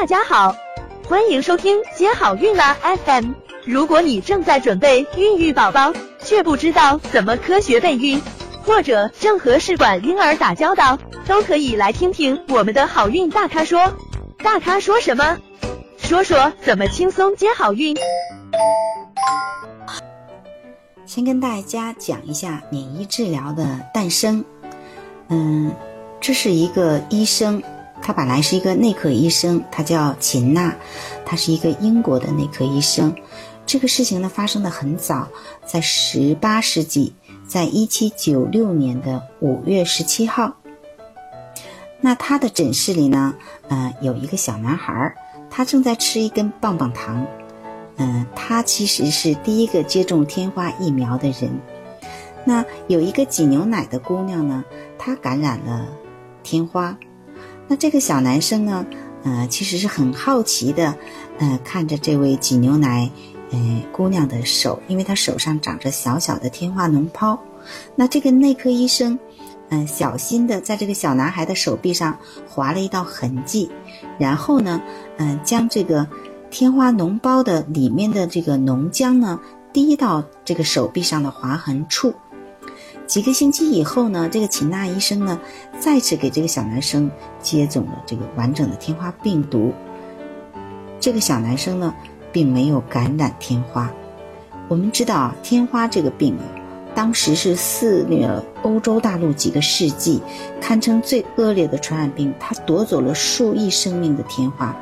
大家好，欢迎收听接好运啦 FM。如果你正在准备孕育宝宝，却不知道怎么科学备孕，或者正和试管婴儿打交道，都可以来听听我们的好运大咖说。大咖说什么？说说怎么轻松接好运。先跟大家讲一下免疫治疗的诞生。嗯，这是一个医生，他本来是一个内科医生，他叫秦娜，他是一个英国的内科医生。这个事情呢发生的很早，在十八世纪，在一七九六年的五月十七号。那他的诊室里呢，呃，有一个小男孩，他正在吃一根棒棒糖。嗯，他其实是第一个接种天花疫苗的人。那有一个挤牛奶的姑娘呢，她感染了天花。那这个小男生呢，呃，其实是很好奇的，呃，看着这位挤牛奶。呃，姑娘的手，因为她手上长着小小的天花脓泡。那这个内科医生，嗯，小心的在这个小男孩的手臂上划了一道痕迹，然后呢，嗯，将这个天花脓包的里面的这个脓浆呢滴到这个手臂上的划痕处。几个星期以后呢，这个秦娜医生呢再次给这个小男生接种了这个完整的天花病毒。这个小男生呢。并没有感染天花。我们知道啊，天花这个病啊，当时是肆虐了欧洲大陆几个世纪，堪称最恶劣的传染病。它夺走了数亿生命的天花。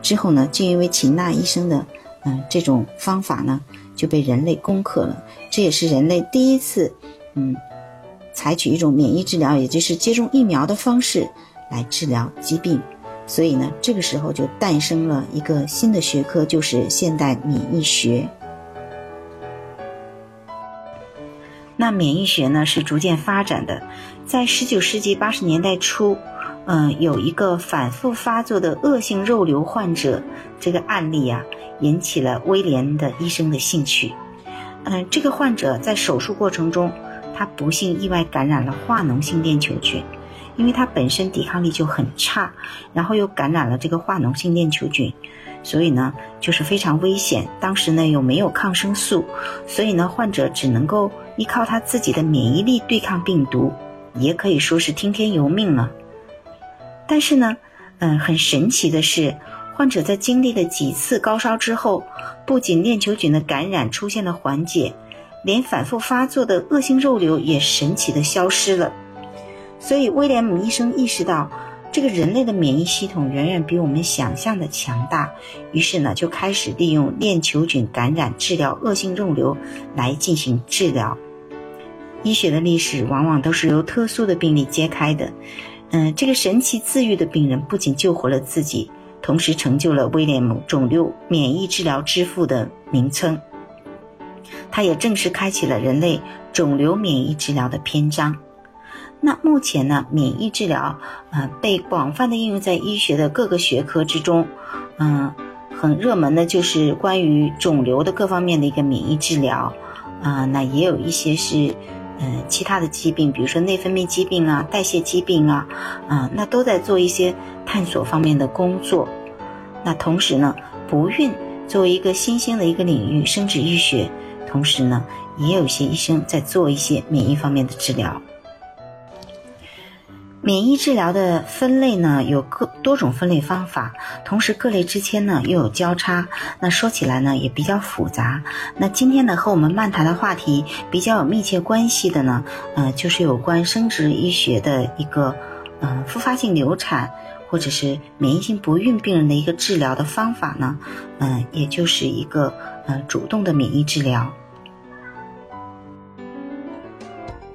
之后呢，就因为秦娜医生的嗯这种方法呢，就被人类攻克了。这也是人类第一次嗯采取一种免疫治疗，也就是接种疫苗的方式来治疗疾病。所以呢，这个时候就诞生了一个新的学科，就是现代免疫学。那免疫学呢是逐渐发展的，在十九世纪八十年代初，嗯，有一个反复发作的恶性肉瘤患者，这个案例啊，引起了威廉的医生的兴趣。嗯，这个患者在手术过程中，他不幸意外感染了化脓性链球菌。因为他本身抵抗力就很差，然后又感染了这个化脓性链球菌，所以呢就是非常危险。当时呢又没有抗生素，所以呢患者只能够依靠他自己的免疫力对抗病毒，也可以说是听天由命了。但是呢，嗯，很神奇的是，患者在经历了几次高烧之后，不仅链球菌的感染出现了缓解，连反复发作的恶性肉瘤也神奇的消失了。所以，威廉姆医生意识到，这个人类的免疫系统远远比我们想象的强大。于是呢，就开始利用链球菌感染治疗恶性肉瘤来进行治疗。医学的历史往往都是由特殊的病例揭开的。嗯，这个神奇自愈的病人不仅救活了自己，同时成就了威廉姆肿瘤免疫治疗之父的名称。它也正式开启了人类肿瘤免疫治疗的篇章。那目前呢，免疫治疗，呃，被广泛的应用在医学的各个学科之中，嗯，很热门的就是关于肿瘤的各方面的一个免疫治疗，啊，那也有一些是，呃，其他的疾病，比如说内分泌疾病啊、代谢疾病啊，啊，那都在做一些探索方面的工作。那同时呢，不孕作为一个新兴的一个领域，生殖医学，同时呢，也有些医生在做一些免疫方面的治疗。免疫治疗的分类呢，有各多种分类方法，同时各类之间呢又有交叉。那说起来呢也比较复杂。那今天呢和我们漫谈的话题比较有密切关系的呢，呃，就是有关生殖医学的一个，呃，复发性流产或者是免疫性不孕病人的一个治疗的方法呢，嗯，也就是一个呃主动的免疫治疗。